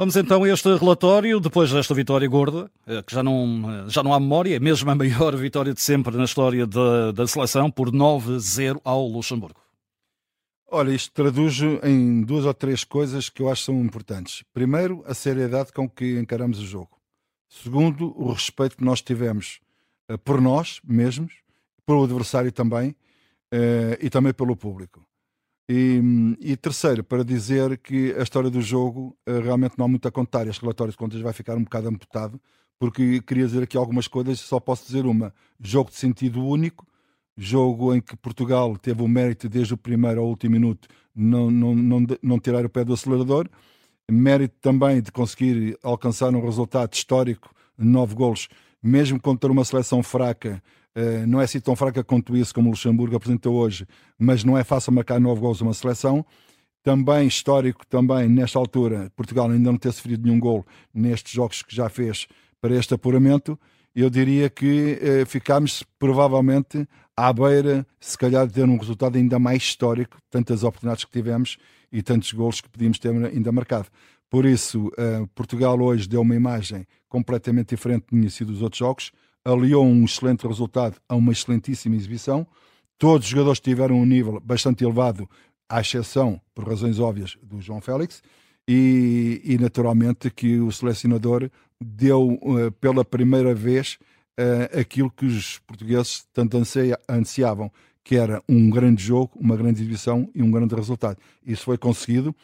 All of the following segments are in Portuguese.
Vamos então a este relatório, depois desta vitória gorda, eh, que já não, eh, já não há memória, é mesmo a maior vitória de sempre na história da, da seleção, por 9-0 ao Luxemburgo. Olha, isto traduz em duas ou três coisas que eu acho são importantes. Primeiro, a seriedade com que encaramos o jogo. Segundo, o respeito que nós tivemos uh, por nós mesmos, pelo adversário também e também pelo público. E, e, terceiro, para dizer que a história do jogo uh, realmente não há muito a contar. Este relatório de contas vai ficar um bocado amputado, porque queria dizer aqui algumas coisas, só posso dizer uma. Jogo de sentido único, jogo em que Portugal teve o mérito desde o primeiro ao último minuto não, não, não, não tirar o pé do acelerador, mérito também de conseguir alcançar um resultado histórico nove golos, mesmo contra uma seleção fraca, eh, não é assim tão fraca quanto isso, como o Luxemburgo apresentou hoje, mas não é fácil marcar nove gols uma seleção. Também histórico, também nesta altura, Portugal ainda não ter sofrido nenhum gol nestes jogos que já fez para este apuramento. Eu diria que eh, ficámos provavelmente à beira, se calhar, de ter um resultado ainda mais histórico, tantas oportunidades que tivemos e tantos gols que podíamos ter ainda marcado. Por isso, uh, Portugal hoje deu uma imagem completamente diferente do início dos outros jogos aliou um excelente resultado a uma excelentíssima exibição. Todos os jogadores tiveram um nível bastante elevado, à exceção, por razões óbvias, do João Félix. E, e naturalmente que o selecionador deu uh, pela primeira vez uh, aquilo que os portugueses tanto ansiavam, que era um grande jogo, uma grande exibição e um grande resultado. Isso foi conseguido.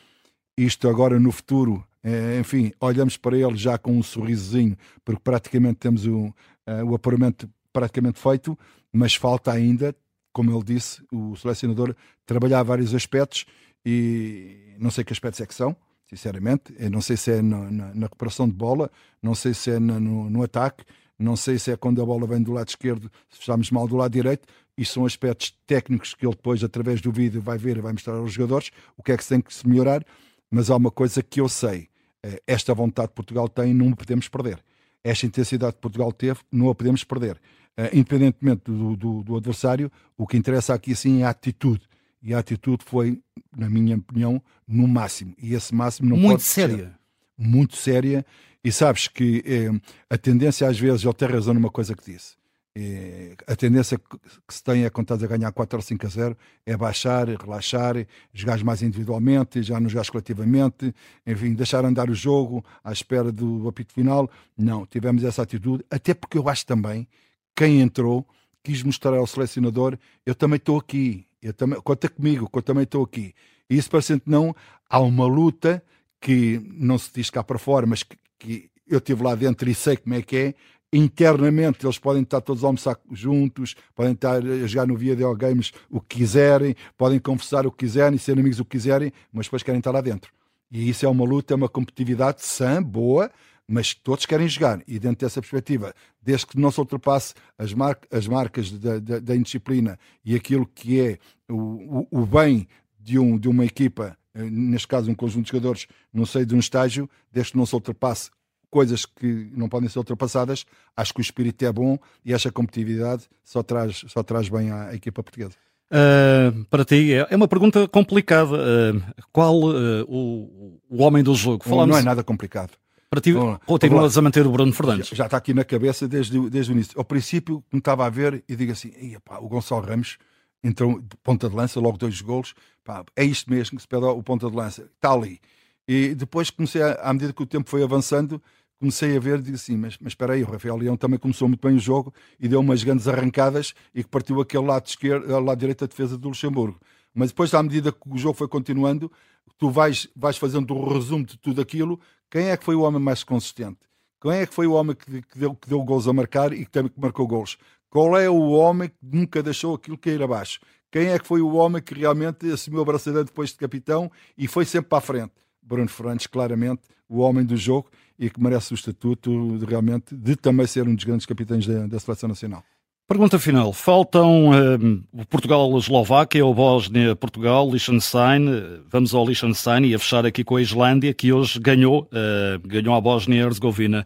Isto agora no futuro, uh, enfim, olhamos para ele já com um sorrisozinho, porque praticamente temos o, uh, o apuramento praticamente feito, mas falta ainda, como ele disse, o selecionador trabalhar vários aspectos e não sei que aspectos é que são, sinceramente. Eu não sei se é na, na, na recuperação de bola, não sei se é na, no, no, ataque, não sei se é quando a bola vem do lado esquerdo, se estamos mal do lado direito. Isso são aspectos técnicos que ele depois, através do vídeo, vai ver e vai mostrar aos jogadores o que é que se tem que se melhorar. Mas há uma coisa que eu sei: eh, esta vontade que Portugal tem, não podemos perder esta intensidade que Portugal teve, não a podemos perder. Uh, independentemente do, do, do, adversário, o que interessa aqui sim é a atitude. E a atitude foi, na minha opinião, no máximo. E esse máximo não Muito pode séria. Ser. Muito séria. E sabes que eh, a tendência, às vezes, ele tem razão numa coisa que disse. E a tendência que se tem é quando estás a ganhar 4 ou 5 a 0 é baixar, relaxar, jogar mais individualmente, já não jogar coletivamente, enfim, deixar andar o jogo à espera do apito final. Não, tivemos essa atitude, até porque eu acho também quem entrou quis mostrar ao selecionador: eu também estou aqui, eu também, conta comigo, que eu também estou aqui. E isso parecendo não, há uma luta que não se diz cá para fora, mas que, que eu estive lá dentro e sei como é que é, internamente eles podem estar todos a almoçar juntos, podem estar a jogar no videogames o que quiserem, podem conversar o que quiserem, ser amigos o que quiserem, mas depois querem estar lá dentro. E isso é uma luta, é uma competitividade sã, boa, mas todos querem jogar. E dentro dessa perspectiva, desde que não se ultrapasse as, mar as marcas da, da, da, indisciplina e aquilo que é o, o, o bem de, um, de uma equipa, eh, neste caso um conjunto de jogadores, não sei de um estágio, desde que não se ultrapasse coisas que não podem ser ultrapassadas, acho que o espírito é bom e esta competitividade só traz, só traz bem à equipa portuguesa. Uh, para ti, é, é uma pergunta complicada. Uh, qual uh, o, o homem do jogo? Falamos... Não é nada complicado. Para ti, Bom, continuas a manter o Bruno Fernandes? Já, já, está aqui na cabeça desde, desde o início. Ao princípio, me estava a ver e digo assim: pá, o Gonçalo Ramos entrou ponta de lança, logo dois golos. Pá, é isto mesmo que se pede o ponta de lança. Está ali. E depois comecei, a, à medida que o tempo foi avançando, comecei a ver, digo assim, mas, mas espera aí, o Rafael Leão também começou muito bem o jogo e deu umas grandes arrancadas e que partiu aquele lado esquerdo, eh, lado direito da defesa do Luxemburgo. Mas depois, à medida que o jogo foi continuando, tu vais, vais fazendo o resumo de tudo aquilo. Quem é que foi o homem mais consistente? Quem é que foi o homem que, que deu, que deu gols a marcar e que também que marcou gols? Qual é o homem que nunca deixou aquilo cair abaixo? Quem é que foi o homem que realmente assumiu a braçadeira depois de capitão e foi sempre para a frente? Bruno Fernandes, claramente, o homem do jogo e que merece o estatuto de, realmente de também ser um dos grandes capitães da, da seleção nacional. Pergunta final. Faltam uh, Portugal, Eslováquia, ou Bósnia, Portugal, Liechtenstein. Vamos ao Liechtenstein e a fechar aqui com a Islândia, que hoje ganhou, uh, ganhou a Bósnia e Herzegovina.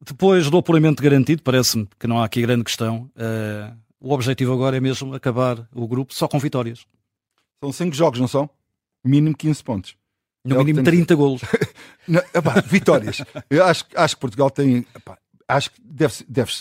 Depois do apuramento garantido, parece-me que não há aqui grande questão. Uh, o objetivo agora é mesmo acabar o grupo só com vitórias. São cinco jogos, não são? Mínimo 15 pontos. No é mínimo 30 que... golos. Não, epá, vitórias. Eu acho, acho que Portugal tem. Epá, acho que deve, deve,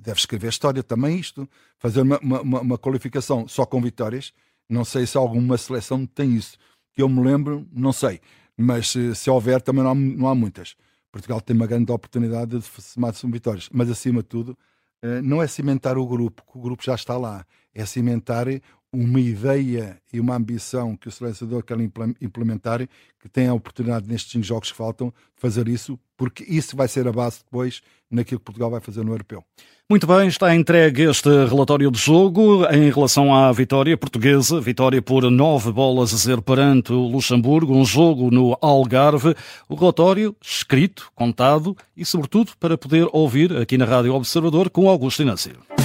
deve escrever história também isto. Fazer uma, uma, uma, qualificação só com vitórias. Não sei se alguma seleção tem isso. Que eu me lembro, não sei. Mas se, se houver, também não há, não há muitas. Portugal tem uma grande oportunidade de somar-se vitórias. Mas acima de tudo, eh, não é cimentar o grupo, que o grupo já está lá. É cimentar uma ideia e uma ambição que o selecionador quer implementar, que tem a oportunidade nestes cinco jogos que faltam de fazer isso, porque isso vai ser a base depois naquilo que Portugal vai fazer no Europeu. Muito bem, está entregue este relatório de jogo em relação à vitória portuguesa, vitória por nove bolas a zero perante o Luxemburgo, um jogo no Algarve. O relatório escrito, contado e, sobretudo, para poder ouvir aqui na Rádio Observador com Augusto Inácio.